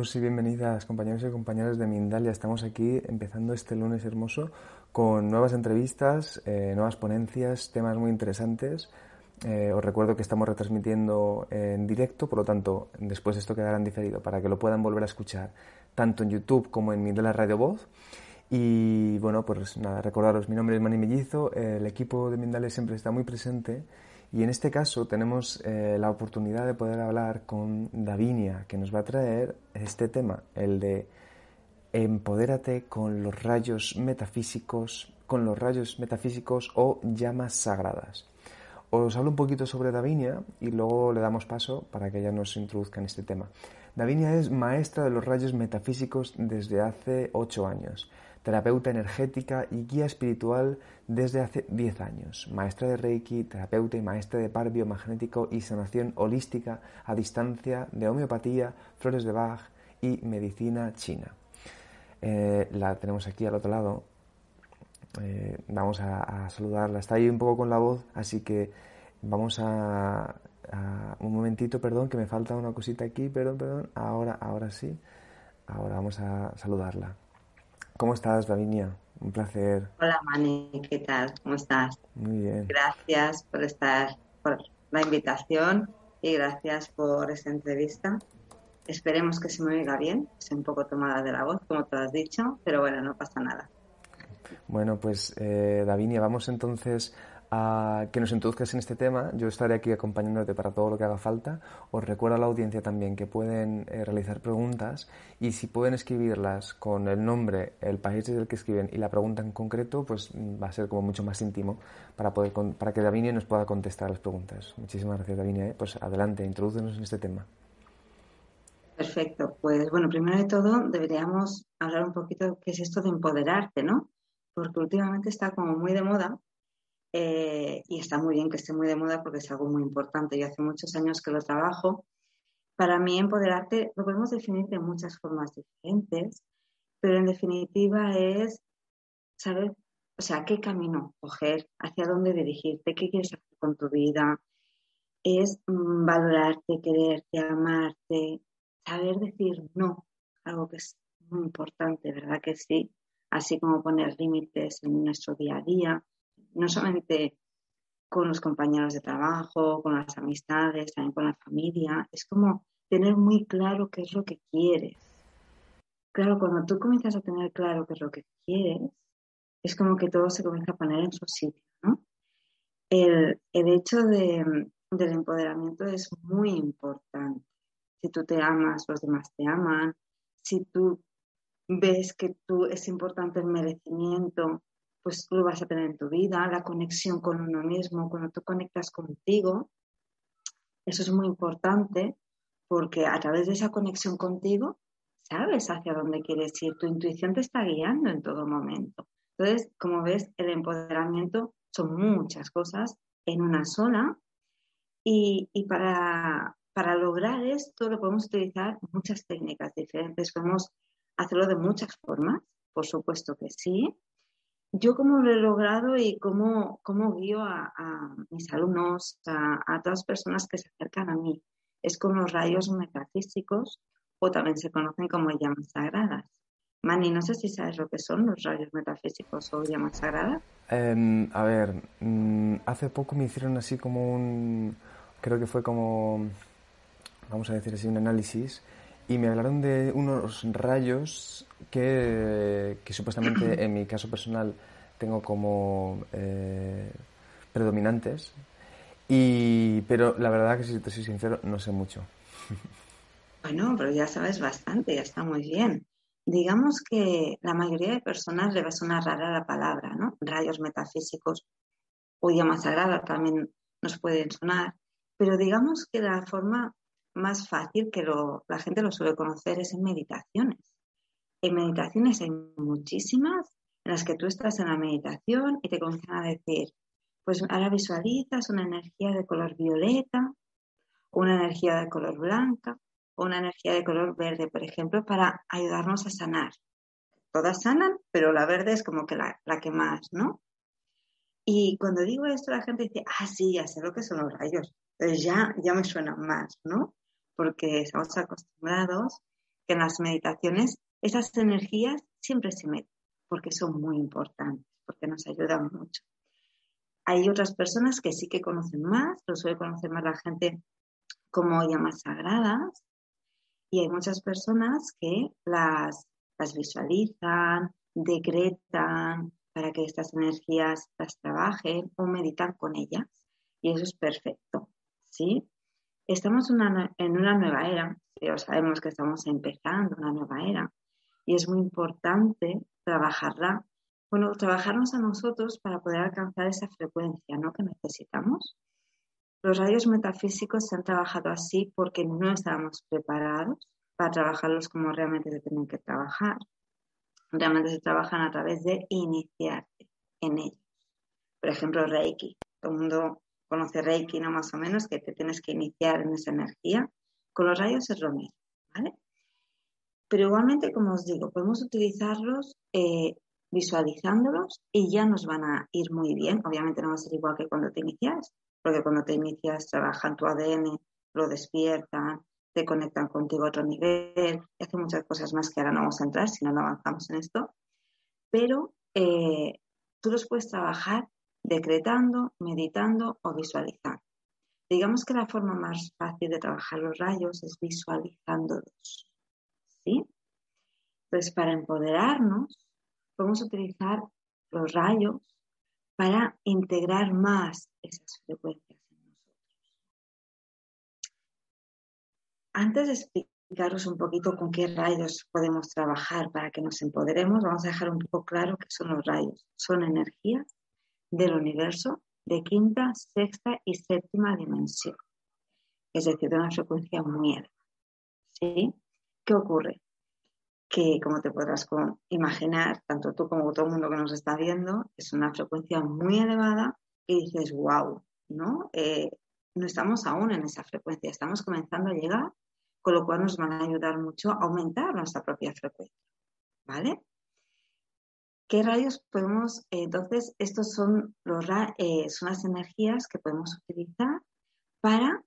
Bienvenidos y bienvenidas compañeros y compañeras de Mindalia. Estamos aquí empezando este lunes hermoso con nuevas entrevistas, eh, nuevas ponencias, temas muy interesantes. Eh, os recuerdo que estamos retransmitiendo en directo, por lo tanto, después esto quedará en diferido para que lo puedan volver a escuchar tanto en YouTube como en Mindalia Radio Voz. Y bueno, pues nada, recordaros, mi nombre es Mani Mellizo, el equipo de Mindalia siempre está muy presente y en este caso tenemos eh, la oportunidad de poder hablar con Davinia, que nos va a traer este tema, el de empodérate con los rayos metafísicos, con los rayos metafísicos o llamas sagradas. Os hablo un poquito sobre Davinia y luego le damos paso para que ella nos introduzca en este tema. Davinia es maestra de los rayos metafísicos desde hace ocho años terapeuta energética y guía espiritual desde hace 10 años, maestra de Reiki, terapeuta y maestra de par biomagnético y sanación holística a distancia de homeopatía, flores de Bach y medicina china. Eh, la tenemos aquí al otro lado. Eh, vamos a, saludarla. Está ahí un poco con la voz, así que vamos a, a, un momentito, perdón, que me falta una cosita aquí, perdón, perdón. Ahora, ahora sí. Ahora vamos a saludarla. ¿Cómo estás, Davinia? Un placer. Hola, Mani, ¿qué tal? ¿Cómo estás? Muy bien. Gracias por estar, por la invitación y gracias por esta entrevista. Esperemos que se me oiga bien. Estoy un poco tomada de la voz, como tú has dicho, pero bueno, no pasa nada. Bueno, pues eh, Davinia, vamos entonces a que nos introduzcas en este tema. Yo estaré aquí acompañándote para todo lo que haga falta. Os recuerdo a la audiencia también que pueden eh, realizar preguntas y si pueden escribirlas con el nombre, el país desde el que escriben y la pregunta en concreto, pues mm, va a ser como mucho más íntimo para, poder, para que Davinia nos pueda contestar las preguntas. Muchísimas gracias, Davinia. ¿eh? Pues adelante, introdúcenos en este tema. Perfecto. Pues bueno, primero de todo deberíamos hablar un poquito de qué es esto de empoderarte, ¿no? Porque últimamente está como muy de moda eh, y está muy bien que esté muy de moda porque es algo muy importante. Yo hace muchos años que lo trabajo. Para mí, empoderarte lo podemos definir de muchas formas diferentes, pero en definitiva es saber, o sea, qué camino coger, hacia dónde dirigirte, qué quieres hacer con tu vida. Es mm, valorarte, quererte, amarte, saber decir no, algo que es muy importante, ¿verdad que sí? Así como poner límites en nuestro día a día no solamente con los compañeros de trabajo, con las amistades, también con la familia. Es como tener muy claro qué es lo que quieres. Claro, cuando tú comienzas a tener claro qué es lo que quieres, es como que todo se comienza a poner en su sitio, ¿no? El, hecho del empoderamiento es muy importante. Si tú te amas, los demás te aman. Si tú ves que tú es importante el merecimiento, pues lo vas a tener en tu vida, la conexión con uno mismo, cuando tú conectas contigo, eso es muy importante porque a través de esa conexión contigo, sabes hacia dónde quieres ir, tu intuición te está guiando en todo momento. Entonces, como ves, el empoderamiento son muchas cosas en una sola y, para, para lograr esto lo podemos utilizar muchas técnicas diferentes, podemos hacerlo de muchas formas, por supuesto que sí, yo cómo lo he logrado y cómo, cómo guío a, mis alumnos, a, todas las personas que se acercan a mí, es con los rayos metafísicos o también se conocen como llamas sagradas. Mani, no sé si sabes lo que son los rayos metafísicos o llamas sagradas. Em, a ver, mm, hace poco me hicieron así como un, creo que fue como, vamos a decir así, un análisis y me hablaron de unos rayos que, supuestamente en mi caso personal tengo como eh, predominantes, y, pero la verdad que si te soy sincero no sé mucho. Bueno, pero ya sabes bastante, ya está muy bien. Digamos que la mayoría de personas le va a sonar rara la palabra, ¿no? Rayos metafísicos o llama sagrada también nos pueden sonar, pero digamos que la forma más fácil que la gente lo suele conocer es en meditaciones. En meditaciones hay muchísimas en las que tú estás en la meditación y te comienzan a decir, pues ahora visualizas una energía de color violeta, una energía de color blanca o una energía de color verde, por ejemplo, para ayudarnos a sanar. Todas sanan, pero la verde es como que la, la que más, ¿no? Y cuando digo esto, la gente dice, ah, sí, ya sé lo que son los rayos. Entonces ya, ya me suena más, ¿no? Porque estamos acostumbrados que en las meditaciones esas energías siempre se meten, porque son muy importantes, porque nos ayudan mucho. Hay otras personas que sí que conocen más, lo suele conocer más la gente como llamas sagradas, y hay muchas personas que las, las visualizan, decretan para que estas energías las trabajen o meditan con ellas. Y eso es perfecto. ¿sí? Estamos en una nueva era, pero sabemos que estamos empezando una nueva era y es muy importante trabajarla, bueno, trabajarnos a nosotros para poder alcanzar esa frecuencia ¿no? que necesitamos. Los rayos metafísicos se han trabajado así porque no estábamos preparados para trabajarlos como realmente se tienen que trabajar. Realmente se trabajan a través de iniciarte en ellos. Por ejemplo, Reiki. Todo el mundo conoce Reiki, ¿no? Más o menos, que te tienes que iniciar en esa energía. Con los rayos es lo mismo, ¿vale? Pero igualmente, como os digo, podemos utilizarlos eh, visualizándolos y ya nos van a ir muy bien. Obviamente no va a ser igual que cuando te inicias, porque cuando te inicias trabajan tu ADN, lo despiertan, te conectan contigo a otro nivel y hacen muchas cosas más que ahora no vamos a entrar si no, avanzamos en esto. Pero eh, tú los puedes trabajar decretando, meditando o visualizando. Digamos que la forma más fácil de trabajar los rayos es visualizándolos. ¿Sí? Entonces, para empoderarnos, podemos utilizar los rayos para integrar más esas frecuencias en nosotros. Antes de explicaros un poquito con qué rayos podemos trabajar para que nos empoderemos, vamos a dejar un poco claro qué son los rayos. Son energías del universo de quinta, sexta y séptima dimensión, es decir, de una frecuencia muy elevada. ¿Sí? ¿Qué ocurre? Que, como te podrás imaginar, tanto tú como todo el mundo que nos está viendo, es una frecuencia muy elevada y dices, wow, ¿no? Eh, no estamos aún en esa frecuencia, estamos comenzando a llegar, con lo cual nos van a ayudar mucho a aumentar nuestra propia frecuencia, ¿vale? ¿Qué rayos podemos, entonces, estos eh, son las energías que podemos utilizar para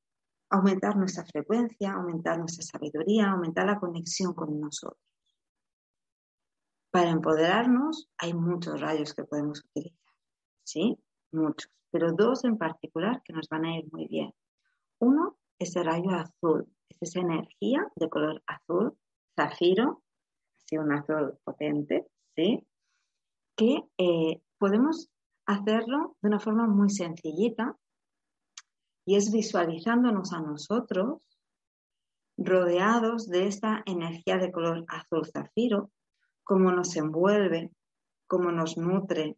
aumentar nuestra frecuencia, aumentar nuestra sabiduría, aumentar la conexión con nosotros. Para empoderarnos hay muchos rayos que podemos utilizar, ¿sí? Muchos, pero dos en particular que nos van a ir muy bien. Uno es el rayo azul, es esa energía de color azul, zafiro, así un azul potente, ¿sí? Que eh, podemos hacerlo de una forma muy sencillita y es visualizándonos a nosotros rodeados de esta energía de color azul zafiro, cómo nos envuelve, cómo nos nutre,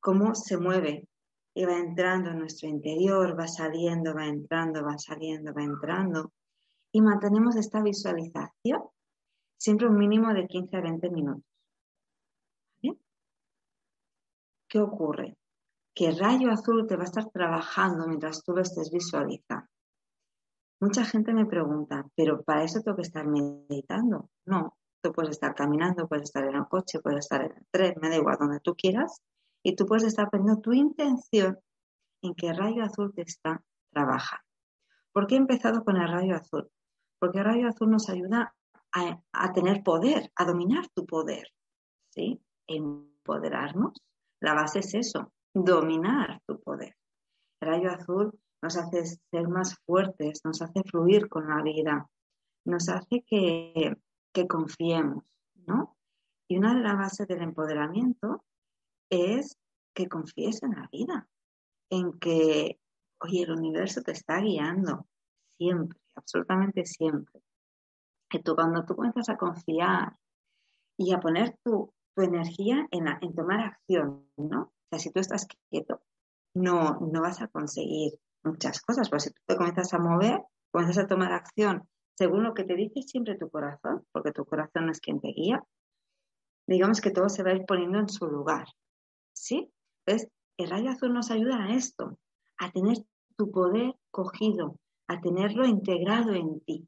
cómo se mueve y va entrando en nuestro interior, va saliendo, va entrando, va saliendo, va entrando. Y mantenemos esta visualización siempre un mínimo de 15 a 20 minutos. ¿Qué ocurre? Que rayo azul te va a estar trabajando mientras tú lo estés visualizando. Mucha gente me pregunta, ¿pero para eso tengo que estar meditando? No, tú puedes estar caminando, puedes estar en el coche, puedes estar en el tren, me da igual donde tú quieras, y tú puedes estar poniendo tu intención en que el rayo azul te está trabajando. ¿Por qué he empezado con el rayo azul? Porque el rayo azul nos ayuda a, a tener poder, a dominar tu poder, ¿sí? Empoderarnos la base es eso, dominar tu poder. El rayo azul nos hace ser más fuertes, nos hace fluir con la vida, nos hace que, confiemos, ¿no? Y una de las bases del empoderamiento es que confíes en la vida, en que, oye, el universo te está guiando siempre, absolutamente siempre. Que tú cuando tú comienzas a confiar y a poner tu, tu energía en, en tomar acción, ¿no? O sea, si tú estás quieto, no, no vas a conseguir muchas cosas, pero si tú te comienzas a mover, comienzas a tomar acción según lo que te dice siempre tu corazón, porque tu corazón es quien te guía, digamos que todo se va a ir poniendo en su lugar, ¿sí? Entonces, el rayo azul nos ayuda a esto, a tener tu poder cogido, a tenerlo integrado en ti,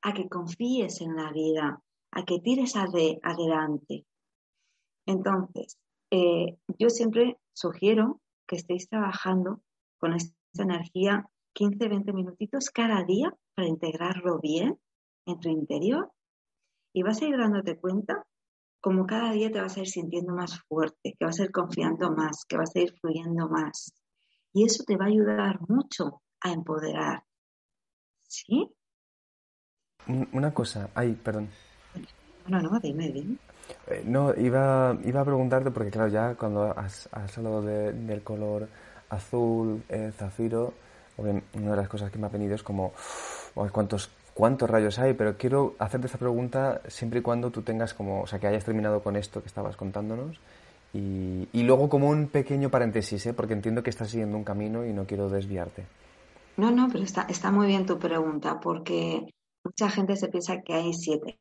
a que confíes en la vida, a que tires adelante, entonces, eh, yo siempre sugiero que estéis trabajando con esta energía 15, 20 minutitos cada día para integrarlo bien en tu interior Y vas a ir dándote cuenta como cada día te vas a ir sintiendo más fuerte, que vas a ir confiando más, que vas a ir fluyendo más. Y eso te va a ayudar mucho a empoderar. ¿Sí? Una cosa, ay, perdón. No, no, dime, dime. Eh, no, iba, iba a preguntarte, porque claro, ya cuando has, hablado del color azul, eh, zafiro, una de las cosas que me ha venido es como, ¿cuántos cuántos rayos hay, pero quiero hacerte esta pregunta siempre y cuando tú tengas como, o sea, que hayas terminado con esto que estabas contándonos. Y, y luego como un pequeño paréntesis, ¿eh? porque entiendo que estás siguiendo un camino y no quiero desviarte. No, no, pero está, está muy bien tu pregunta, porque mucha gente se piensa que hay siete.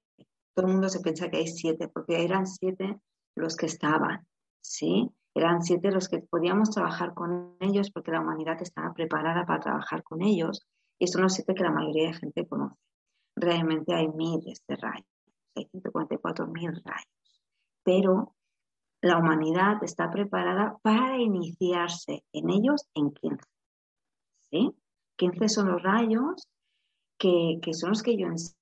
Todo el mundo se piensa que hay siete, porque eran siete los que estaban, ¿sí? Eran siete los que podíamos trabajar con ellos porque la humanidad estaba preparada para trabajar con ellos y son los siete que la mayoría de gente conoce. Realmente hay miles de rayos, hay 144 mil rayos, pero la humanidad está preparada para iniciarse en ellos en 15. ¿sí? 15 son los rayos que, que son los que yo enseño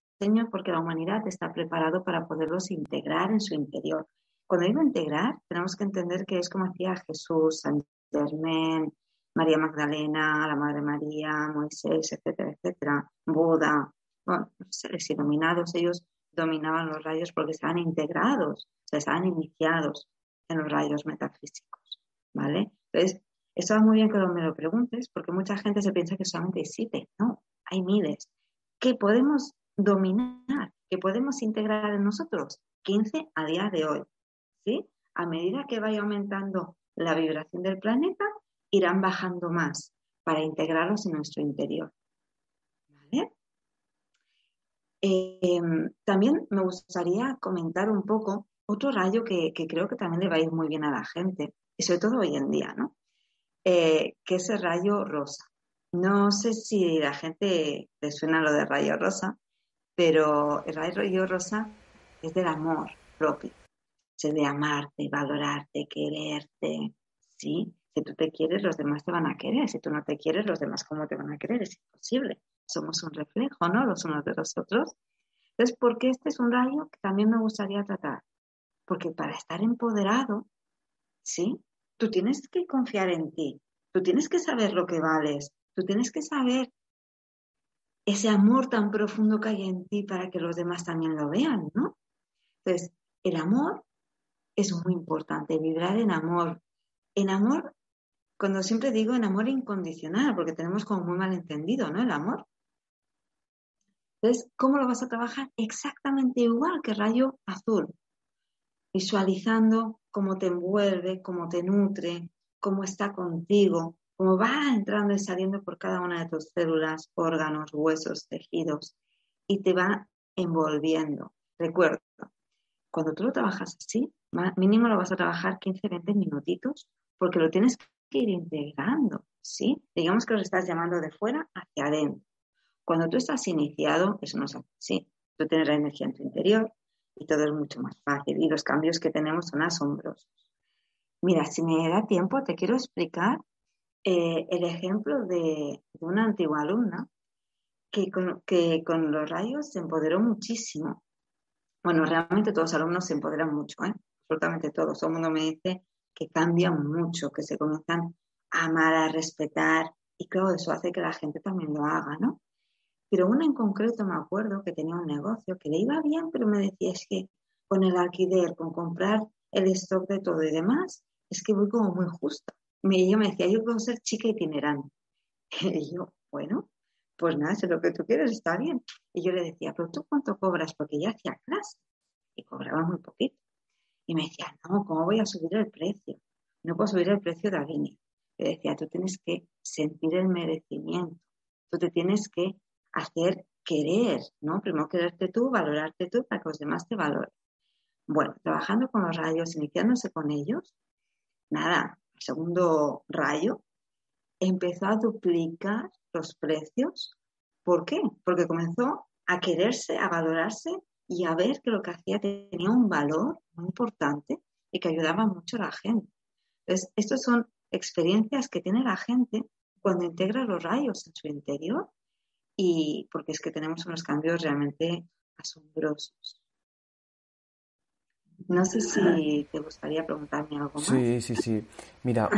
porque la humanidad está preparada para poderlos integrar en su interior. Cuando digo integrar, tenemos que entender que es como hacía Jesús, San Germain, María Magdalena, la Madre María, Moisés, etcétera, etcétera, Buda, bueno, seres iluminados, ellos dominaban los rayos porque estaban integrados, o sea, estaban iniciados en los rayos metafísicos, ¿vale? Entonces, está muy bien que me lo preguntes porque mucha gente se piensa que solamente hay siete, no, hay miles, que podemos dominar, que podemos integrar en nosotros, 15 a día de hoy, ¿sí? A medida que vaya aumentando la vibración del planeta, irán bajando más para integrarlos en nuestro interior. Em, también me gustaría comentar un poco otro rayo que, creo que también le va a ir muy bien a la gente, y sobre todo hoy en día, ¿no? Eh, que es el rayo rosa. No sé si la gente le suena lo de rayo rosa, pero el rayo rosa es del amor propio, es de amarte, valorarte, quererte, ¿sí? Si tú te quieres, los demás te van a querer. Si tú no te quieres, los demás cómo te van a querer. Es imposible. Somos un reflejo, ¿no? Los unos de los otros. Entonces, ¿por qué este es un rayo que también me gustaría tratar? Porque para estar empoderado, ¿sí? Tú tienes que confiar en ti. Tú tienes que saber lo que vales. Tú tienes que saber ese amor tan profundo que hay en ti para que los demás también lo vean, ¿no? Entonces, el amor es muy importante, vibrar en amor. En amor cuando siempre digo en amor incondicional, porque tenemos como muy mal entendido, ¿no? El amor. Entonces, ¿cómo lo vas a trabajar? Exactamente igual que rayo azul, visualizando cómo te envuelve, cómo te nutre, cómo está contigo, cómo va entrando y saliendo por cada una de tus células, órganos, huesos, tejidos, y te va envolviendo. Recuerda, cuando tú lo trabajas así, mínimo lo vas a trabajar 15, 20 minutitos, porque lo tienes que ir integrando, ¿sí? Digamos que los estás llamando de fuera hacia adentro. Cuando tú estás iniciado, eso no es así. Tú tienes la energía en tu interior y todo es mucho más fácil y los cambios que tenemos son asombrosos. Mira, si me da tiempo, te quiero explicar eh, el ejemplo de, una antigua alumna que con, los rayos se empoderó muchísimo. Bueno, realmente todos los alumnos se empoderan mucho, ¿eh? absolutamente todos. Todo el mundo me dice que cambian mucho, que se comienzan a amar, a respetar, y claro, eso hace que la gente también lo haga, ¿no? Pero una en concreto me acuerdo que tenía un negocio que le iba bien, pero me decía, es que con el alquiler, con comprar el stock de todo y demás, es que voy como muy justa. Yo me decía, yo puedo ser chica itinerante. Y yo, bueno, pues nada, si lo que tú quieres está bien. Y yo le decía, pero tú cuánto cobras, porque ya hacía clase y cobraba muy poquito. Y me decía, no, ¿cómo voy a subir el precio? No puedo subir el precio de la línea. Le decía, tú tienes que sentir el merecimiento, tú te tienes que hacer querer, ¿no? Primero quererte tú, valorarte tú para que los demás te valoren. Bueno, trabajando con los rayos, iniciándose con ellos, nada, segundo rayo empezó a duplicar los precios. ¿Por qué? Porque comenzó a quererse, a valorarse y a ver que lo que hacía tenía un valor muy importante y que ayudaba mucho a la gente. Entonces, estas son experiencias que tiene la gente cuando integra los rayos en su interior y porque es que tenemos unos cambios realmente asombrosos. No sé si te gustaría preguntarme algo más. Sí, sí, sí. Mira,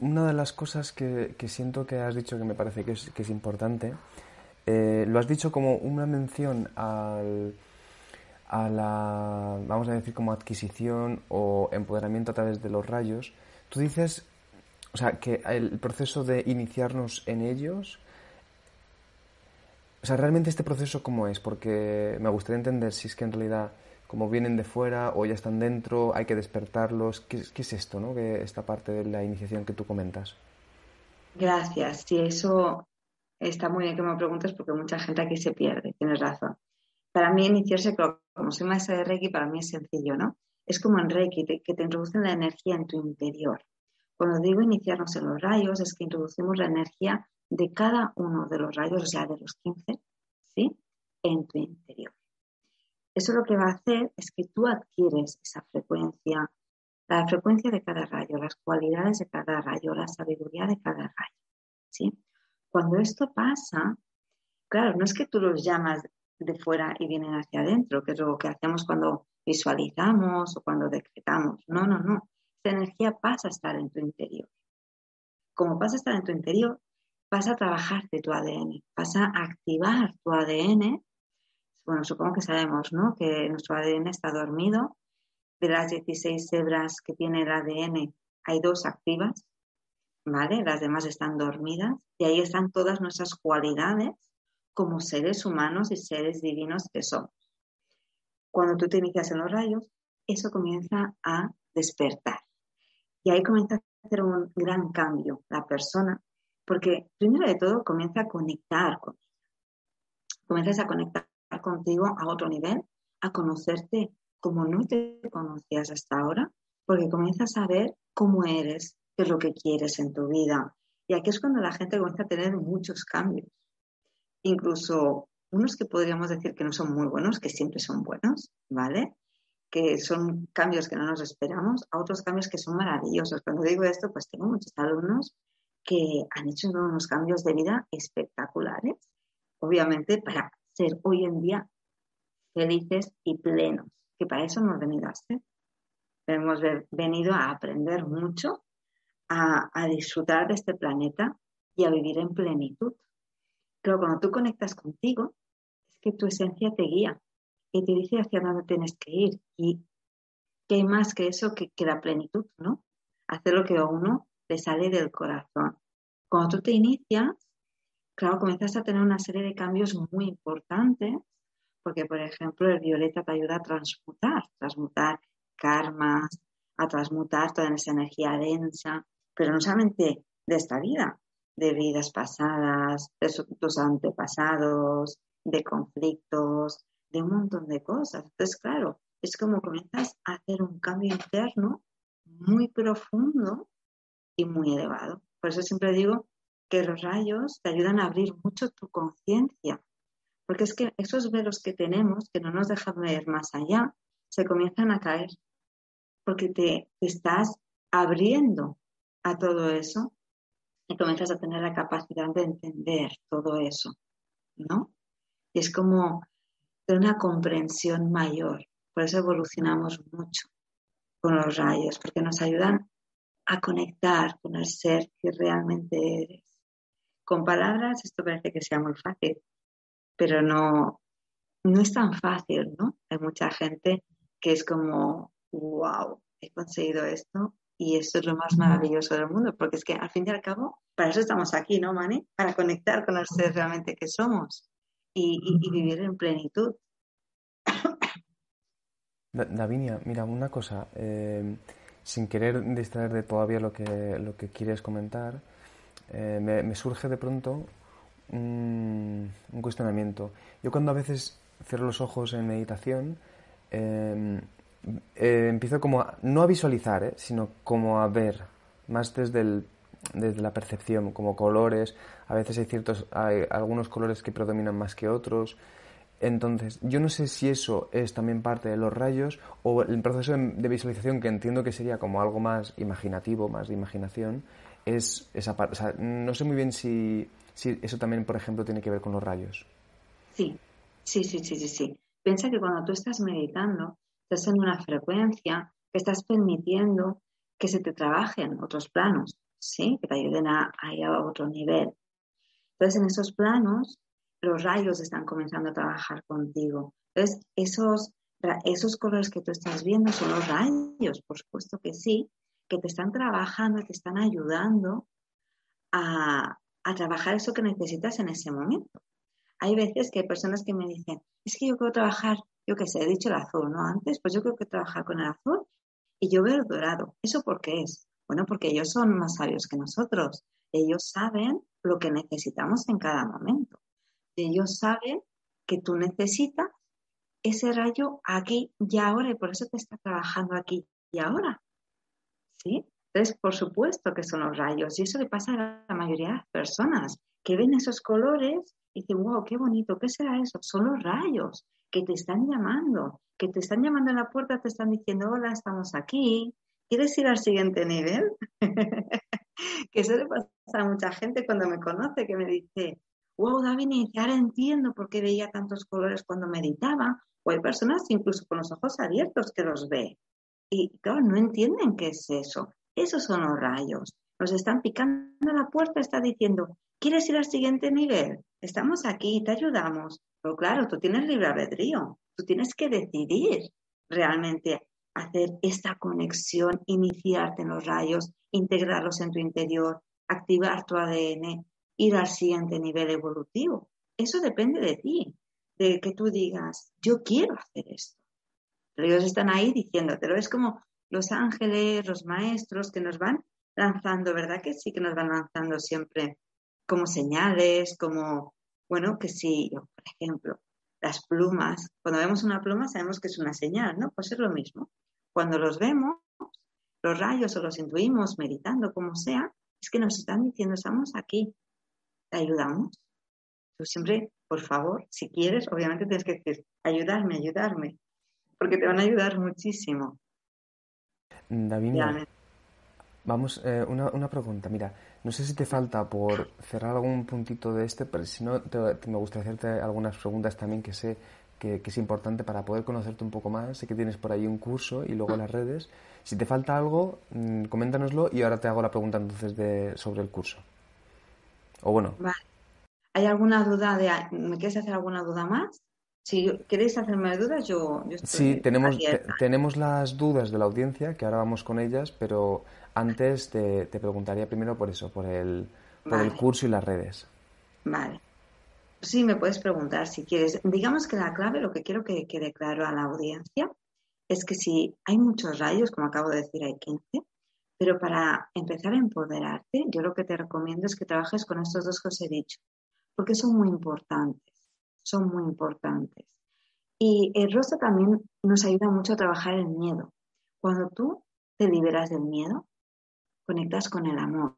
una de las cosas que, siento que has dicho que me parece que es, que es importante, eh, lo has dicho como una mención al, a la, vamos a decir, como adquisición o empoderamiento a través de los rayos. Tú dices, o sea, que el proceso de iniciarnos en ellos o sea, realmente este proceso cómo es, porque me gustaría entender si es que en realidad como vienen de fuera o ya están dentro, hay que despertarlos. ¿Qué, es esto, no? Esta parte de la iniciación que tú comentas. Gracias. Sí, eso está muy bien que me preguntes porque mucha gente aquí se pierde. Tienes razón. Para mí iniciarse, como soy maestra de Reiki, para mí es sencillo, ¿no? Es como en Reiki, que te introducen la energía en tu interior. Cuando digo iniciarnos en los rayos, es que introducimos la energía de cada uno de los rayos, o sea, de los 15, ¿sí? En tu interior. Eso lo que va a hacer es que tú adquieres esa frecuencia, la frecuencia de cada rayo, las cualidades de cada rayo, la sabiduría de cada rayo, ¿sí? Cuando esto pasa, claro, no es que tú los llamas de fuera y vienen hacia adentro, que es lo que hacemos cuando visualizamos o cuando decretamos. No, no, no. Esa energía pasa a estar en tu interior. Como pasa a estar en tu interior, vas a trabajar de tu ADN, vas a activar tu ADN. Bueno, supongo que sabemos, ¿no? Que nuestro ADN está dormido. De las 16 hebras que tiene el ADN, hay dos activas, ¿vale? Las demás están dormidas y ahí están todas nuestras cualidades como seres humanos y seres divinos que somos. Cuando tú te inicias en los rayos, eso comienza a despertar. Y ahí comienza a hacer un gran cambio. La persona porque primero de todo comienza a conectar con Comienzas a conectar contigo a otro nivel, a conocerte como no te conocías hasta ahora, porque comienzas a ver cómo eres, qué es lo que quieres en tu vida. Y aquí es cuando la gente comienza a tener muchos cambios. Incluso unos que podríamos decir que no son muy buenos, que siempre son buenos, ¿vale? Que son cambios que no nos esperamos, a otros cambios que son maravillosos. Cuando digo esto, pues tengo muchos alumnos que han hecho unos cambios de vida espectaculares, obviamente para hoy en día felices y plenos, que para eso hemos venido a ser. Hemos venido a aprender mucho, a, disfrutar de este planeta y a vivir en plenitud. Pero cuando tú conectas contigo, es que tu esencia te guía y te dice hacia dónde tienes que ir. Y qué hay más que eso que, que la plenitud, ¿no? Hacer lo que a uno te sale del corazón. Cuando tú te inicias, claro, comienzas a tener una serie de cambios muy importantes, porque, por ejemplo, el violeta te ayuda a transmutar, transmutar karmas, a transmutar toda esa energía densa, pero no solamente de esta vida, de vidas pasadas, de tus antepasados, de conflictos, de un montón de cosas. Entonces, claro, es como comienzas a hacer un cambio interno muy profundo muy elevado. Por eso siempre digo que los rayos te ayudan a abrir mucho tu conciencia, porque es que esos velos que tenemos, que no nos dejan ver más allá, se comienzan a caer, porque te, estás abriendo a todo eso y comienzas a tener la capacidad de entender todo eso, ¿no? Y es como de una comprensión mayor. Por eso evolucionamos mucho con los rayos, porque nos ayudan a conectar con el ser que realmente eres. Con palabras esto parece que sea muy fácil, pero no, no es tan fácil, ¿no? Hay mucha gente que es como, wow, he conseguido esto y esto es lo más maravilloso del mundo, porque es que al fin y al cabo, para eso estamos aquí, ¿no, Mani? Para conectar con el ser realmente que somos y, vivir en plenitud. Davinia, mira, una cosa. Eh, sin querer distraer de todavía lo que, lo que quieres comentar, eh, me, surge de pronto un, cuestionamiento. Yo cuando a veces cierro los ojos en meditación, em, eh, empiezo como a, no a visualizar, eh, sino como a ver, más desde, la percepción, como colores. A veces hay ciertos, hay algunos colores que predominan más que otros. Entonces, yo no sé si eso es también parte de los rayos o el proceso de visualización, que entiendo que sería como algo más imaginativo, más de imaginación, es esa parte. No sé muy bien si, eso también, por ejemplo, tiene que ver con los rayos. Sí, sí, sí, sí, sí, sí. Piensa que cuando tú estás meditando, estás en una frecuencia, que estás permitiendo que se te trabajen otros planos, ¿sí? Que te ayuden a, ir a otro nivel. Entonces, en esos planos, los rayos están comenzando a trabajar contigo. Entonces, esos, esos colores que tú estás viendo son los rayos, por supuesto que sí, que te están trabajando, te están ayudando a, a trabajar eso que necesitas en ese momento. Hay veces que hay personas que me dicen, es que yo quiero trabajar, yo que sé, he dicho el azul, ¿no? Antes, pues yo creo que trabajar con el azul y yo veo el dorado. ¿Eso por qué es? Bueno, porque ellos son más sabios que nosotros. Ellos saben lo que necesitamos en cada momento. Ellos saben que tú necesitas ese rayo aquí y ahora y por eso te está trabajando aquí y ahora. ¿Sí? Entonces, por supuesto que son los rayos y eso le pasa a la mayoría de las personas que ven esos colores y dicen, wow, qué bonito, ¿qué será eso? Son los rayos que te están llamando, que te están llamando a la puerta, te están diciendo, hola, estamos aquí, ¿quieres ir al siguiente nivel? que eso le pasa a mucha gente cuando me conoce, que me dice, wow, David, ahora entiendo por qué veía tantos colores cuando meditaba. O hay personas incluso con los ojos abiertos que los ve. Y claro, no entienden qué es eso. Esos son los rayos. Nos están picando la puerta, está diciendo, ¿quieres ir al siguiente nivel? Estamos aquí, te ayudamos. Pero claro, tú tienes libre albedrío. Tú tienes que decidir realmente hacer esta conexión, iniciarte en los rayos, integrarlos en tu interior, activar tu ADN, ir al siguiente nivel evolutivo. Eso depende de ti, de que tú digas, yo quiero hacer esto. Pero ellos están ahí diciéndotelo. Es como los ángeles, los maestros que nos van lanzando, ¿verdad? Que sí que nos van lanzando siempre como señales, como, bueno, que sí, por ejemplo, las plumas, cuando vemos una pluma sabemos que es una señal, ¿no? Pues es lo mismo. Cuando los vemos, los rayos o los intuimos meditando, como sea, es que nos están diciendo, estamos aquí, te ayudamos. Tú siempre, por favor, si quieres, obviamente tienes que decir, ayudarme, ayudarme, porque te van a ayudar muchísimo. David, vamos, eh, una, pregunta. Mira, no sé si te falta por cerrar algún puntito de este, pero si no, me gustaría hacerte algunas preguntas también que sé que, es importante para poder conocerte un poco más. Sé que tienes por ahí un curso y luego las redes. Si te falta algo, mm, coméntanoslo y ahora te hago la pregunta entonces de, sobre el curso. O bueno. ¿Hay alguna duda de, me quieres hacer alguna duda más? Si queréis hacerme dudas, yo, estoy Sí, tenemos, tenemos las dudas de la audiencia, que ahora vamos con ellas, pero antes te, preguntaría primero por eso, por el, por el curso y las redes. Vale. Sí, me puedes preguntar si quieres. Digamos que la clave, lo que quiero que quede claro a la audiencia, es que si hay muchos rayos, como acabo de decir, hay 15, pero para empezar a empoderarte, yo lo que te recomiendo es que trabajes con estos dos que os he dicho, porque son muy importantes son muy importantes. Y el rostro también nos ayuda mucho a trabajar el miedo. Cuando tú te liberas del miedo, conectas con el amor.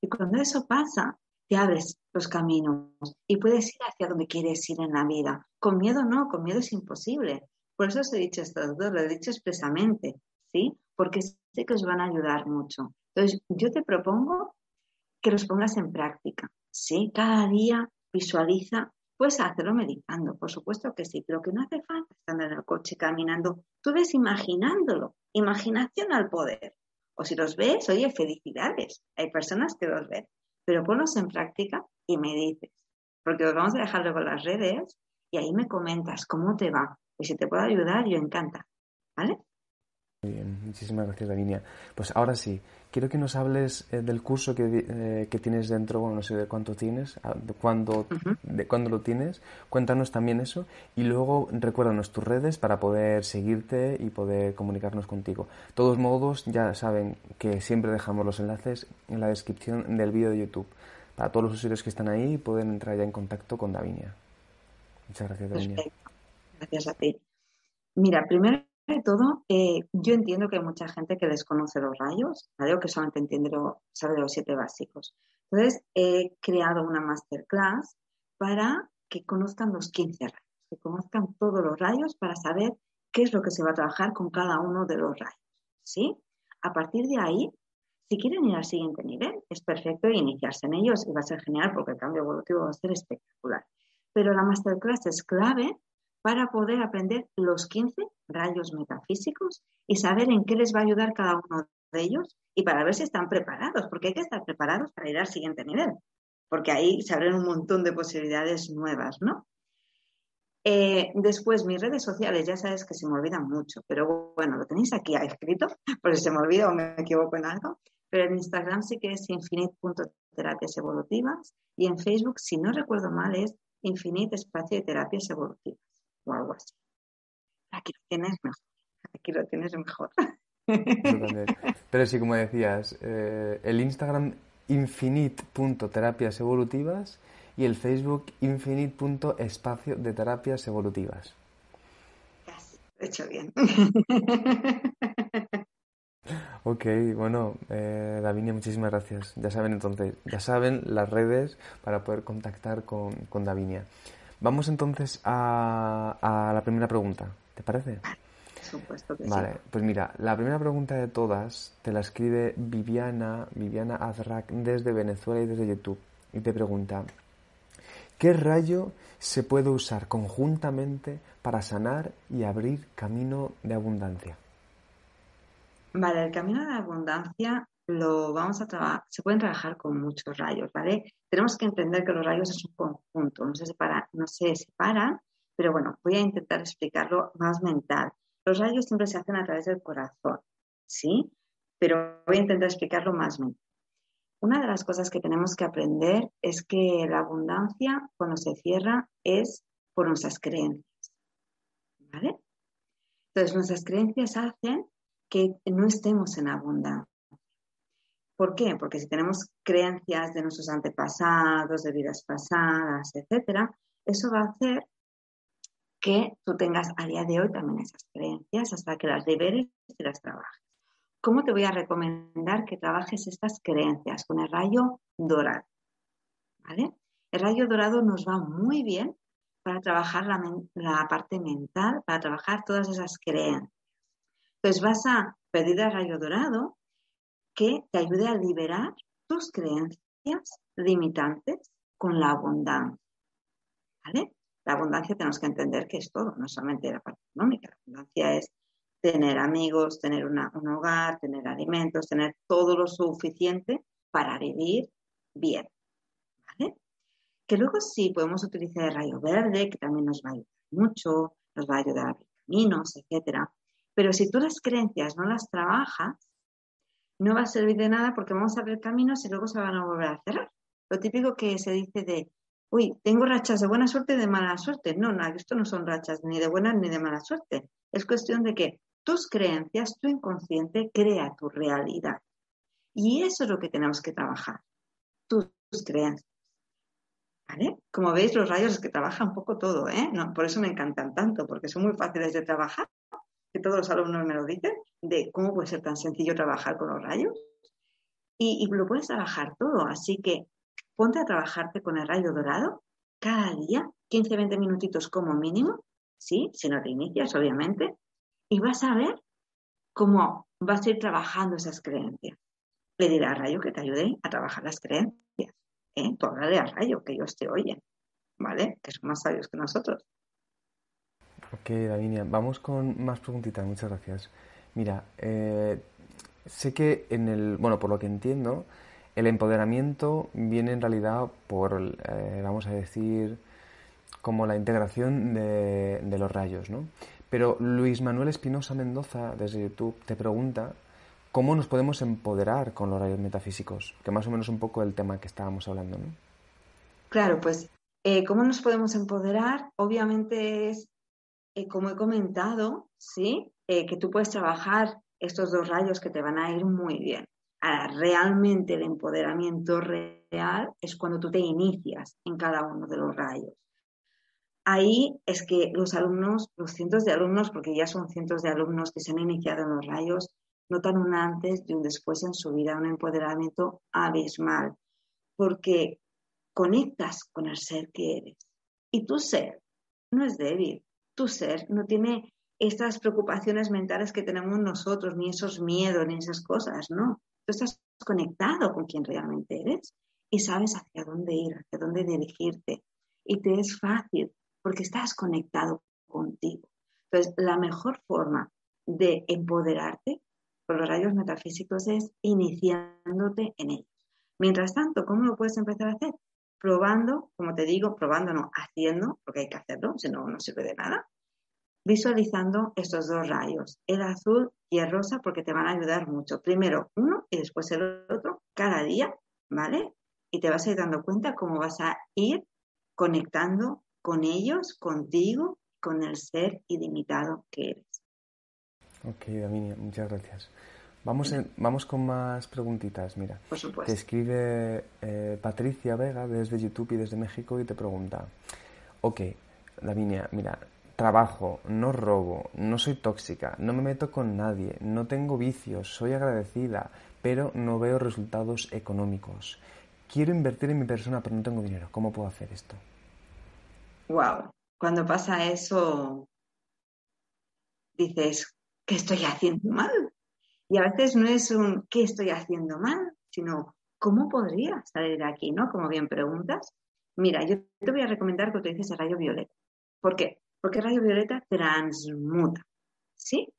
Y cuando eso pasa, te abres los caminos y puedes ir hacia donde quieres ir en la vida. Con miedo no, con miedo es imposible. Por eso os he dicho estos dos, lo he dicho expresamente, ¿sí? Porque sé que os van a ayudar mucho. Entonces, yo te propongo que los pongas en práctica, ¿sí? Cada día visualiza Puedes hacerlo meditando, por supuesto que sí, pero que no hace falta estando en el coche caminando. Tú ves imaginándolo, imaginación al poder. O si los ves, oye, felicidades. Hay personas que los ven, pero ponlos en práctica y medites. Porque os vamos a dejar luego las redes y ahí me comentas cómo te va. Y si te puedo ayudar, yo encanta. ¿Vale? Muy bien, muchísimas gracias, Davinia. Pues ahora sí, quiero que nos hables eh, del curso que, eh, que, tienes dentro, bueno, no sé de cuánto tienes, de cuándo, de cuándo lo tienes. Cuéntanos también eso y luego recuérdanos tus redes para poder seguirte y poder comunicarnos contigo. De todos modos, ya saben que siempre dejamos los enlaces en la descripción del vídeo de YouTube. Para todos los usuarios que están ahí pueden entrar ya en contacto con Davinia. Muchas gracias, Davinia. Gracias a ti. Mira, primero de todo, eh, yo entiendo que hay mucha gente que desconoce los rayos, ¿vale? que solamente entiende lo, sabe de los siete básicos. Entonces, he creado una masterclass para que conozcan los 15 rayos, que conozcan todos los rayos para saber qué es lo que se va a trabajar con cada uno de los rayos. ¿Sí? A partir de ahí, si quieren ir al siguiente nivel, es perfecto iniciarse en ellos y va a ser genial porque el cambio evolutivo va a ser espectacular. Pero la masterclass es clave para poder aprender los 15 rayos metafísicos y saber en qué les va a ayudar cada uno de ellos y para ver si están preparados, porque hay que estar preparados para ir al siguiente nivel, porque ahí se abren un montón de posibilidades nuevas, ¿no? Eh, después, mis redes sociales, ya sabes que se me olvidan mucho, pero bueno, lo tenéis aquí escrito, por si se me olvida o me equivoco en algo. Pero en Instagram sí que es infinite.terapias evolutivas y en Facebook, si no recuerdo mal, es infinite espacio de terapias evolutivas o algo así. Aquí lo tienes mejor. Aquí lo tienes mejor. Pero sí, como decías, eh, el Instagram infinite.terapias evolutivas y el Facebook infinite.espacio de terapias evolutivas. Casi, he hecho bien. Ok, bueno, eh, Davinia, muchísimas gracias. Ya saben entonces, ya saben las redes para poder contactar con, con Davinia. Vamos entonces a, a, la primera pregunta, ¿te parece? Supuesto que vale, pues mira, la primera pregunta de todas te la escribe Viviana, Viviana Azrak desde Venezuela y desde YouTube. Y te pregunta, ¿qué rayo se puede usar conjuntamente para sanar y abrir camino de abundancia? Vale, el camino de abundancia lo vamos a trabajar, se pueden trabajar con muchos rayos, ¿vale? Tenemos que entender que los rayos es un conjunto, no se, separa, no se separan, pero bueno, voy a intentar explicarlo más mental. Los rayos siempre se hacen a través del corazón, ¿sí? Pero voy a intentar explicarlo más mental. Una de las cosas que tenemos que aprender es que la abundancia, cuando se cierra, es por nuestras creencias, ¿vale? Entonces, nuestras creencias hacen que no estemos en abundancia. ¿Por qué? Porque si tenemos creencias de nuestros antepasados, de vidas pasadas, etcétera, eso va a hacer que tú tengas a día de hoy también esas creencias hasta que las liberes y las trabajes. ¿Cómo te voy a recomendar que trabajes estas creencias? Con el rayo dorado. ¿Vale? El rayo dorado nos va muy bien para trabajar la, la parte mental, para trabajar todas esas creencias. Entonces vas a pedir al rayo dorado que te ayude a liberar tus creencias limitantes con la abundancia. La abundancia tenemos que entender que es todo, no solamente la parte económica. La abundancia es tener amigos, tener un hogar, tener alimentos, tener todo lo suficiente para vivir bien. Que luego sí podemos utilizar el rayo verde, que también nos va a ayudar mucho, nos va a ayudar a abrir caminos, etcétera. Pero si tú las creencias no las trabajas, no va a servir de nada porque vamos a abrir caminos y luego se van a volver a cerrar. Lo típico que se dice de, uy, tengo rachas de buena suerte y de mala suerte. No, no, esto no son rachas ni de buena ni de mala suerte. Es cuestión de que tus creencias, tu inconsciente, crea tu realidad. Y eso es lo que tenemos que trabajar, tus, creencias. ¿Vale? Como veis, los rayos es que trabajan un poco todo, ¿eh? No, por eso me encantan tanto, porque son muy fáciles de trabajar que todos los alumnos me lo dicen, de cómo puede ser tan sencillo trabajar con los rayos. Y, lo puedes trabajar todo, así que ponte a trabajarte con el rayo dorado cada día, 15-20 minutitos como mínimo, ¿sí? Si no te inicias, obviamente, y vas a ver cómo vas a ir trabajando esas creencias. Le diré a Rayo que te ayude a trabajar las creencias. ¿eh? Tú háblale a Rayo, que ellos te oyen, ¿vale? Que son más sabios que nosotros. Ok, Davinia, vamos con más preguntitas, muchas gracias. Mira, eh, sé que en el, bueno, por lo que entiendo, el empoderamiento viene en realidad por, eh, vamos a decir, como la integración de, los rayos, ¿no? Pero Luis Manuel Espinosa Mendoza, desde YouTube, te pregunta cómo nos podemos empoderar con los rayos metafísicos, que más o menos un poco el tema que estábamos hablando, ¿no? Claro, pues, eh, ¿cómo nos podemos empoderar? Obviamente es como he comentado, ¿sí? Eh, que tú puedes trabajar estos dos rayos que te van a ir muy bien. Ahora, realmente el empoderamiento real es cuando tú te inicias en cada uno de los rayos. Ahí es que los alumnos, los cientos de alumnos, porque ya son cientos de alumnos que se han iniciado en los rayos, notan un antes y un después en su vida, un empoderamiento abismal, porque conectas con el ser que eres. Y tu ser no es débil, tu ser no tiene estas preocupaciones mentales que tenemos nosotros, ni esos miedos, ni esas cosas, ¿no? Tú estás conectado con quien realmente eres y sabes hacia dónde ir, hacia dónde dirigirte. Y te es fácil porque estás conectado Entonces, la mejor forma de empoderarte con los rayos metafísicos es iniciándote en ellos. Mientras tanto, ¿cómo lo puedes empezar a hacer? Probando, como te digo, probando no, haciendo, porque hay que hacerlo, si no, no sirve de nada. Visualizando estos dos rayos, el azul y el rosa, porque te van a ayudar mucho. Primero uno y después el otro, cada día, ¿vale? Y te vas a ir dando cuenta cómo vas a ir conectando con ellos, contigo, con el ser ilimitado que eres. Ok, Daminia, muchas gracias. Vamos, vamos con más preguntitas. Mira, Por supuesto. te escribe eh, Patricia Vega desde YouTube y desde México y te pregunta, ok, Davinia, mira, trabajo, no robo, no soy tóxica, no me meto con nadie, no tengo vicios, soy agradecida, pero no veo resultados económicos. Quiero invertir en mi persona, pero no tengo dinero. ¿Cómo puedo hacer esto? Wow, cuando pasa eso, dices, ¿qué estoy haciendo mal? Y a veces no es un ¿qué estoy haciendo mal? sino ¿cómo podría salir de aquí? ¿no? Como bien preguntas. Mira, yo te voy a recomendar que utilices el rayo violeta. ¿Por qué? Porque rayo violeta transmuta, ¿sí?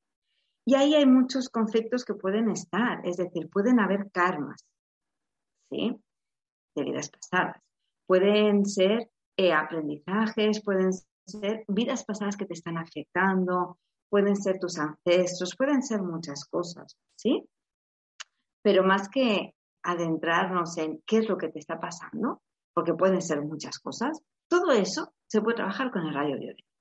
Y ahí hay muchos conflictos que pueden estar, es decir, pueden haber karmas, ¿sí? De vidas pasadas. Pueden ser eh, aprendizajes, pueden ser vidas pasadas que te están afectando, pueden ser tus ancestros, pueden ser muchas cosas, ¿sí? Pero más que adentrarnos en qué es lo que te está pasando, porque pueden ser muchas cosas, todo eso se puede trabajar con el rayo violeta.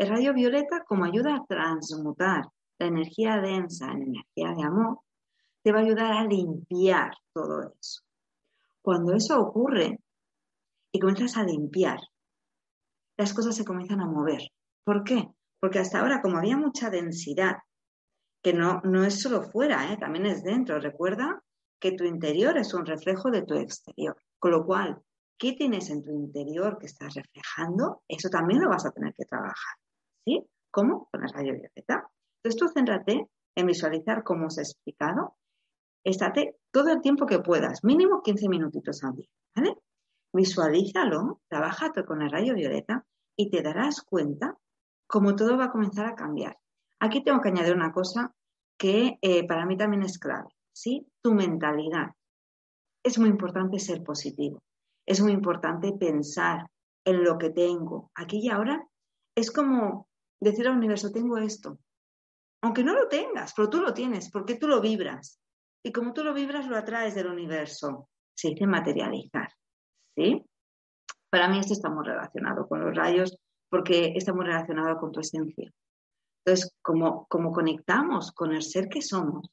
El rayo violeta, como ayuda a transmutar la energía densa en energía de amor, te va a ayudar a limpiar todo eso. Cuando eso ocurre y comienzas a limpiar, las cosas se comienzan a mover. ¿Por qué? Porque hasta ahora, como había mucha densidad, que no, no es solo fuera, ¿eh? también es dentro. Recuerda que tu interior es un reflejo de tu exterior. Con lo cual, ¿qué tienes en tu interior que estás reflejando? Eso también lo vas a tener que trabajar. ¿Sí? ¿Cómo? Con el rayo violeta. Entonces tú céntrate en visualizar cómo os he explicado. Estate todo el tiempo que puedas, mínimo 15 minutitos al día. ¿Vale? Visualízalo, trabájate con el rayo violeta y te darás cuenta cómo todo va a comenzar a cambiar. Aquí tengo que añadir una cosa que eh, para mí también es clave, ¿sí? Tu mentalidad. Es muy importante ser positivo. Es muy importante pensar en lo que tengo aquí y ahora. Es como decir al universo, tengo esto. Aunque no lo tengas, pero tú lo tienes, porque tú lo vibras. Y como tú lo vibras, lo atraes del universo. Se dice materializar. ¿Sí? Para mí esto está muy relacionado con los rayos, porque está muy relacionado con tu esencia. Entonces, como, como conectamos con el ser que somos,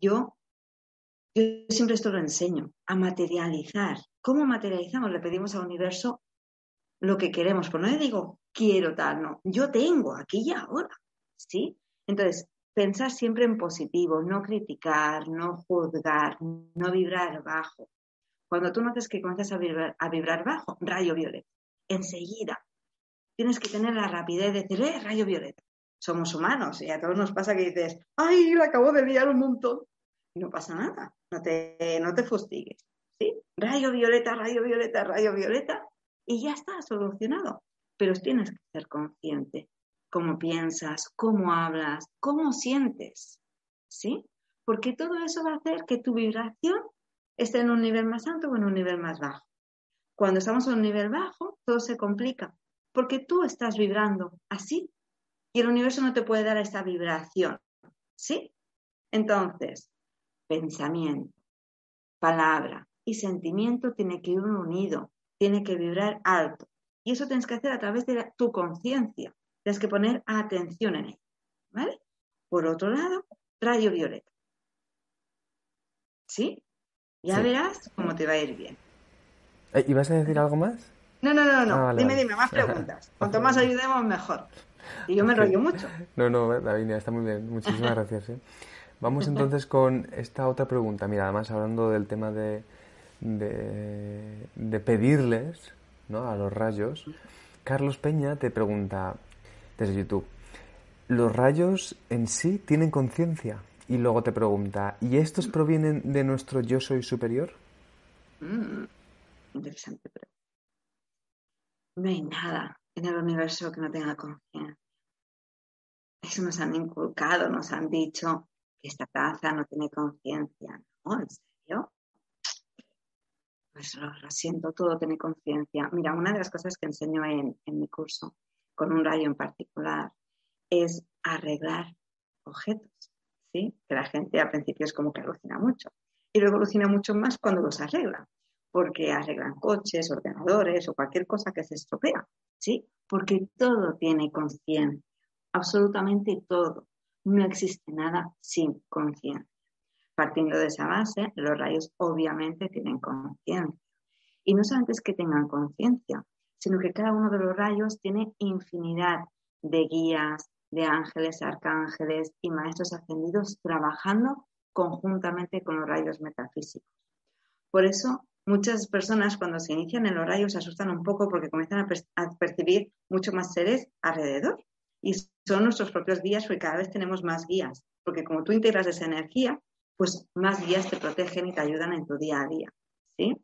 yo, yo siempre esto lo enseño, a materializar. ¿Cómo materializamos? Le pedimos al universo lo que queremos, pero no le digo quiero tal, no, yo tengo aquí y ahora, ¿sí? Entonces, pensar siempre en positivo, no criticar, no juzgar, no vibrar bajo. Cuando tú notes que comienzas a vibrar, a vibrar bajo, rayo violeta, enseguida tienes que tener la rapidez de decir, eh, rayo violeta. Somos humanos y a todos nos pasa que dices, ay, lo acabo de liar un montón. Y no pasa nada, no te, no te fustigues. ¿sí? Rayo violeta, rayo violeta, rayo violeta, y ya está solucionado. Pero tienes que ser consciente cómo piensas, cómo hablas, cómo sientes, ¿sí? Porque todo eso va a hacer que tu vibración esté en un nivel más alto o en un nivel más bajo. Cuando estamos en un nivel bajo, todo se complica, porque tú estás vibrando así y el universo no te puede dar esa vibración, ¿sí? Entonces, pensamiento, palabra y sentimiento tiene que ir unido, tiene que vibrar alto. Y eso tienes que hacer a través de la, tu conciencia. Tienes que poner atención en ello. ¿Vale? Por otro lado, rayo violeta. ¿Sí? Ya Sí. verás cómo te va a ir bien. Eh, ¿Ibas a decir algo más? No, no, no, no. Ah, vale, dime, dime, más preguntas. Cuanto más ayudemos, mejor. Y yo me Ok. enrollo mucho. No, no, Davinia, está muy bien. Muchísimas gracias. ¿eh? Vamos entonces con esta otra pregunta. Mira, además hablando del tema de, de, pedirles ¿no? a los rayos, Carlos Peña te pregunta desde YouTube, ¿los rayos en sí tienen conciencia? Y luego te pregunta, ¿y estos provienen de nuestro yo soy superior? Mm, interesante pregunta. No hay nada en el universo que no tenga conciencia. eso nos han inculcado, nos han dicho que esta taza no tiene conciencia. ¿No? ¿En serio? Pues lo, siento, todo tiene conciencia. Mira, una de las cosas que enseño en, en mi curso, con un rayo en particular, es arreglar objetos. ¿sí? Que la gente al principio es como que alucina mucho. Y luego alucina mucho más cuando los arregla, porque arreglan coches, ordenadores o cualquier cosa que se estropea. ¿sí? Porque todo tiene conciencia, absolutamente todo. No existe nada sin conciencia. Partiendo de esa base, los rayos obviamente tienen conciencia. Y no solamente es que tengan conciencia, sino que cada uno de los rayos tiene infinidad de guías, de ángeles, arcángeles y maestros ascendidos trabajando conjuntamente con los rayos metafísicos. Por eso, muchas personas cuando se inician en los rayos se asustan un poco porque comienzan a, percibir mucho más seres alrededor. Y son nuestros propios guías porque cada vez tenemos más guías. Porque como tú integras esa energía, pues más guías te protegen y te ayudan en tu día a día. ¿Sí?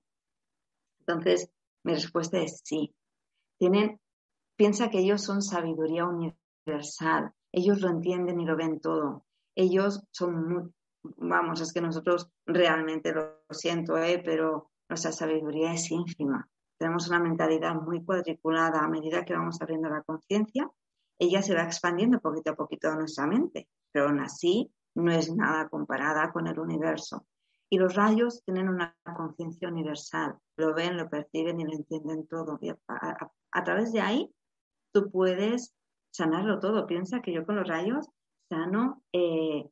Entonces, mi respuesta es sí. Tienen, piensa que ellos son sabiduría universal. Ellos lo entienden y lo ven todo. Ellos son muy, vamos, es que nosotros realmente lo siento, ¿eh? pero nuestra sabiduría es ínfima. Tenemos una mentalidad muy cuadriculada a medida que vamos abriendo la conciencia. Ella se va expandiendo poquito a poquito a nuestra mente, pero aún así no es nada comparada con el universo. Y los rayos tienen una conciencia universal, lo ven, lo perciben y lo entienden todo. a, través de ahí tú puedes sanarlo todo. Piensa que yo con los rayos sano eh,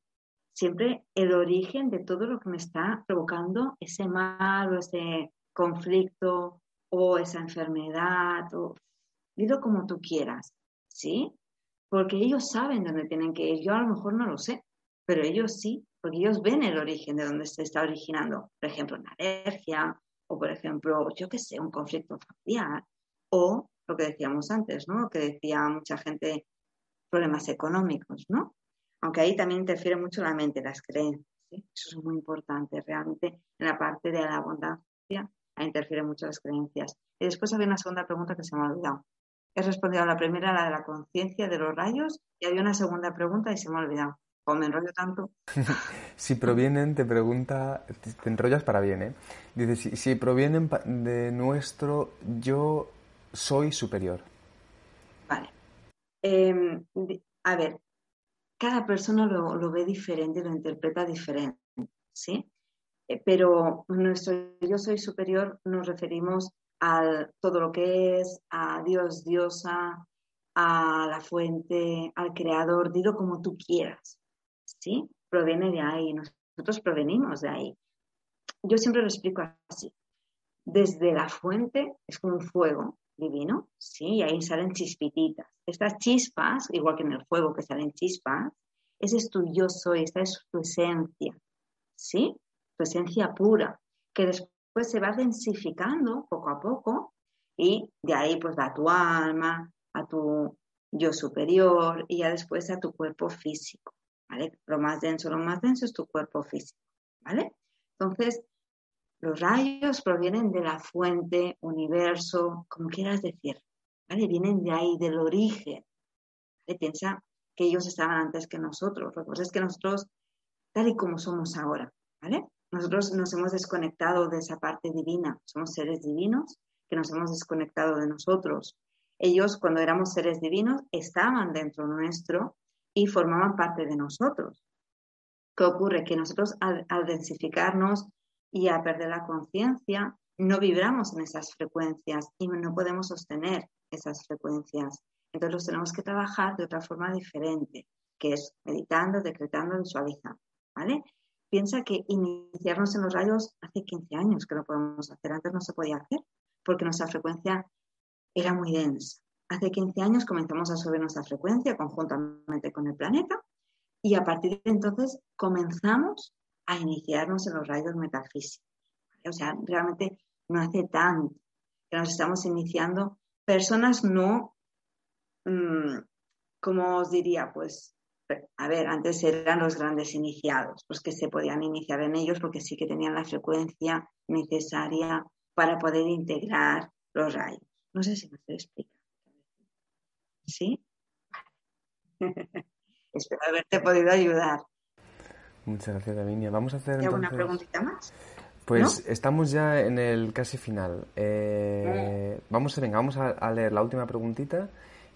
siempre el origen de todo lo que me está provocando ese mal o ese conflicto o esa enfermedad o dilo como tú quieras, ¿sí? Porque ellos saben dónde tienen que ir. Yo a lo mejor no lo sé, pero ellos sí, porque ellos ven el origen de dónde se está originando, por ejemplo, una alergia o, por ejemplo, yo qué sé, un conflicto familiar o lo que decíamos antes, ¿no? Que decía mucha gente, problemas económicos, ¿no? Aunque ahí también interfiere mucho la mente, las creencias. Eso es muy importante. Realmente en la parte de la abundancia ahí interfieren mucho las creencias. Y después había una segunda pregunta que se me ha olvidado. He respondido a la primera, la de la conciencia de los rayos, y había una segunda pregunta y se me ha olvidado. ¿Cómo me enrollo tanto? si provienen, te pregunta, te enrollas para bien, ¿eh? Dice, si, si provienen de nuestro yo soy superior? Vale. Em, a ver, cada persona lo, ve diferente, lo interpreta diferente, ¿sí? Eh, pero nuestro yo soy superior nos referimos a todo lo que es, a Dios, diosa, a la fuente, al creador, dilo como tú quieras, ¿sí? Proviene de ahí, nosotros provenimos de ahí. Yo siempre lo explico así. Desde la fuente es como un fuego, divino, sí, y ahí salen chispititas. Estas chispas, igual que en el fuego que salen chispas, es tu yo soy, esta es tu esencia, ¿sí? Tu esencia pura, que después se va densificando poco a poco y de ahí pues a tu alma, a tu yo superior y ya después a tu cuerpo físico, Lo más denso, lo más denso es tu cuerpo físico, ¿vale? Entonces, los rayos provienen de la fuente, universo, como quieras decir, ¿vale? Vienen de ahí, del origen. Piensa que ellos estaban antes que nosotros. Lo que pasa es que nosotros, tal y como somos ahora, ¿vale? Nosotros nos hemos desconectado de esa parte divina. Somos seres divinos que nos hemos desconectado de nosotros. Ellos, cuando éramos seres divinos, estaban dentro nuestro y formaban parte de nosotros. ¿Qué ocurre? Que nosotros al, densificarnos, y a perder la conciencia, no vibramos en esas frecuencias y no podemos sostener esas frecuencias. Entonces tenemos que trabajar de otra forma diferente, que es meditando, decretando, visualizando. ¿vale? Piensa que iniciarnos en los rayos hace 15 años que lo podemos hacer, antes no se podía hacer porque nuestra frecuencia era muy densa. Hace 15 años comenzamos a subir nuestra frecuencia conjuntamente con el planeta y a partir de entonces comenzamos a iniciarnos en los rayos metafísicos. O sea, realmente no hace tanto que nos estamos iniciando. Personas no, mm, como os diría, pues, a ver, antes eran los grandes iniciados, los que se podían iniciar en ellos porque sí que tenían la frecuencia necesaria para poder integrar los rayos. No sé si me estoy. ¿Sí? Espero haberte podido ayudar. Muchas gracias, Davinia. Vamos a hacer entonces... ¿Alguna preguntita más? Pues estamos ya en el casi final. Eh, mm. Vamos a, venga, vamos a, leer la última preguntita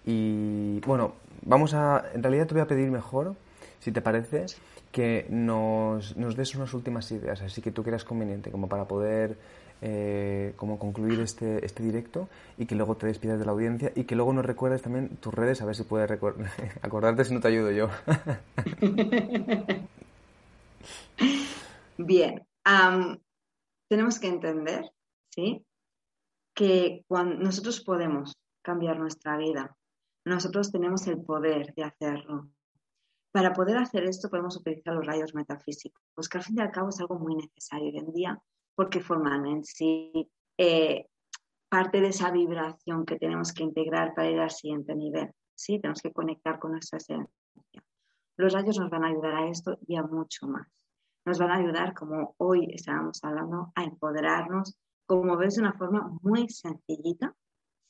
y bueno, vamos a, en realidad te voy a pedir mejor, si te parece, que nos, nos des unas últimas ideas, así que tú quieras conveniente, como para poder eh, como concluir este, este directo y que luego te despidas de la audiencia y que luego nos recuerdes también tus redes, a ver si puedes acordarte si no te ayudo yo. Bien, tenemos que entender, ¿sí? Que cuando nosotros podemos cambiar nuestra vida, nosotros tenemos el poder de hacerlo. Para poder hacer esto podemos utilizar los rayos metafísicos, que al fin y al cabo es algo muy necesario hoy en día porque forman en sí eh, parte de esa vibración que tenemos que integrar para ir al siguiente nivel. ¿sí? Tenemos que conectar con nuestra esencia. Los rayos nos van a ayudar a esto y a mucho más. Nos van a ayudar, como hoy estábamos hablando, a empoderarnos, como ves, de una forma muy sencillita,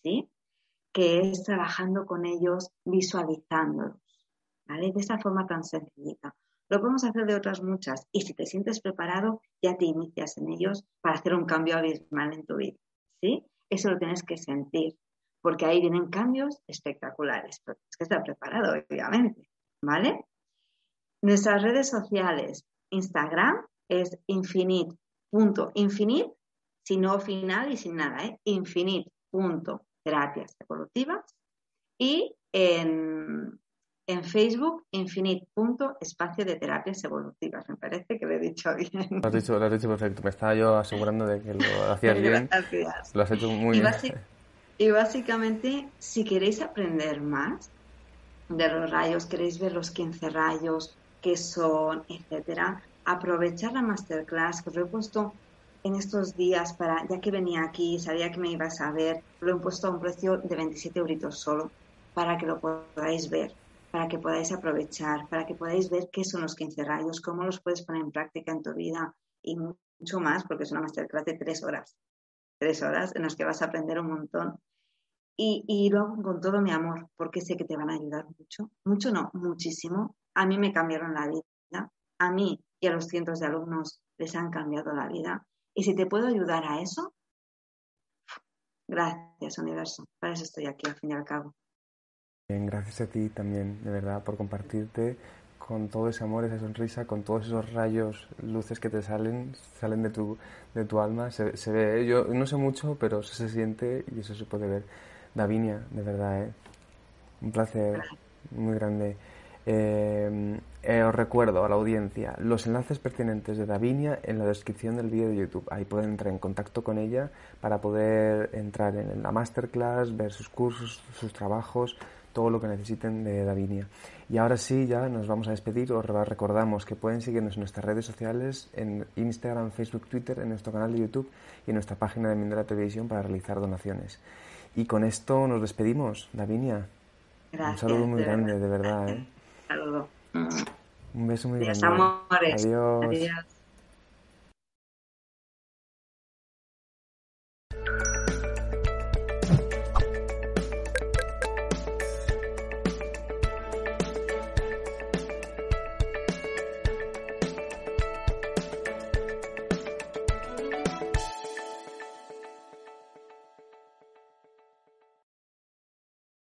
¿sí? que es trabajando con ellos, visualizándolos, ¿vale? De esa forma tan sencillita. Lo podemos hacer de otras muchas y si te sientes preparado, ya te inicias en ellos para hacer un cambio abismal en tu vida. ¿sí? Eso lo tienes que sentir, porque ahí vienen cambios espectaculares. Pero tienes que estar preparado, obviamente. ¿Vale? Nuestras redes sociales, Instagram es infinite.infinite, sin no final y sin nada, ¿eh? infinite.terapias evolutivas. Y en en Facebook, infinite.espacio de terapias evolutivas. Me parece que lo he dicho bien. Lo has dicho, lo has dicho perfecto. Me estaba yo asegurando de que lo hacías bien. Gracias. Lo has hecho muy bien. Y básicamente, si queréis aprender más de los rayos, queréis ver los 15 rayos, qué son, etcétera, aprovechar la masterclass que os he puesto en estos días para, ya que venía aquí, sabía que me ibas a ver, lo he puesto a un precio de 27 euritos solo para que lo podáis ver para que podáis aprovechar, para que podáis ver qué son los 15 rayos, cómo los puedes poner en práctica en tu vida y mucho más, porque es una masterclass de tres horas, tres horas en las que vas a aprender un montón. Y, y lo hago con todo mi amor, porque sé que te van a ayudar mucho, mucho no, muchísimo. A mí me cambiaron la vida, a mí y a los cientos de alumnos les han cambiado la vida. Y si te puedo ayudar a eso, gracias universo, para eso estoy aquí al fin y al cabo. Bien, gracias a ti también, de verdad, por compartirte con todo ese amor, esa sonrisa, con todos esos rayos, luces que te salen, salen de tu, de tu alma. Se, se ve, yo no sé mucho, pero se, siente y eso se puede ver. Davinia, de verdad, ¿eh? un placer muy grande. Eh, eh, os recuerdo a la audiencia los enlaces pertinentes de Davinia en la descripción del vídeo de YouTube. Ahí pueden entrar en contacto con ella para poder entrar en la masterclass, ver sus cursos, sus trabajos, todo lo que necesiten de Davinia. Y ahora sí, ya nos vamos a despedir. Os recordamos que pueden seguirnos en nuestras redes sociales, en Instagram, Facebook, Twitter, en nuestro canal de YouTube y en nuestra página de Mindera Televisión para realizar donaciones. Y con esto nos despedimos, Davinia. Gracias. Un saludo muy grande, de verdad. ¿eh? Saludo. Un beso muy grande. Adiós. Adiós.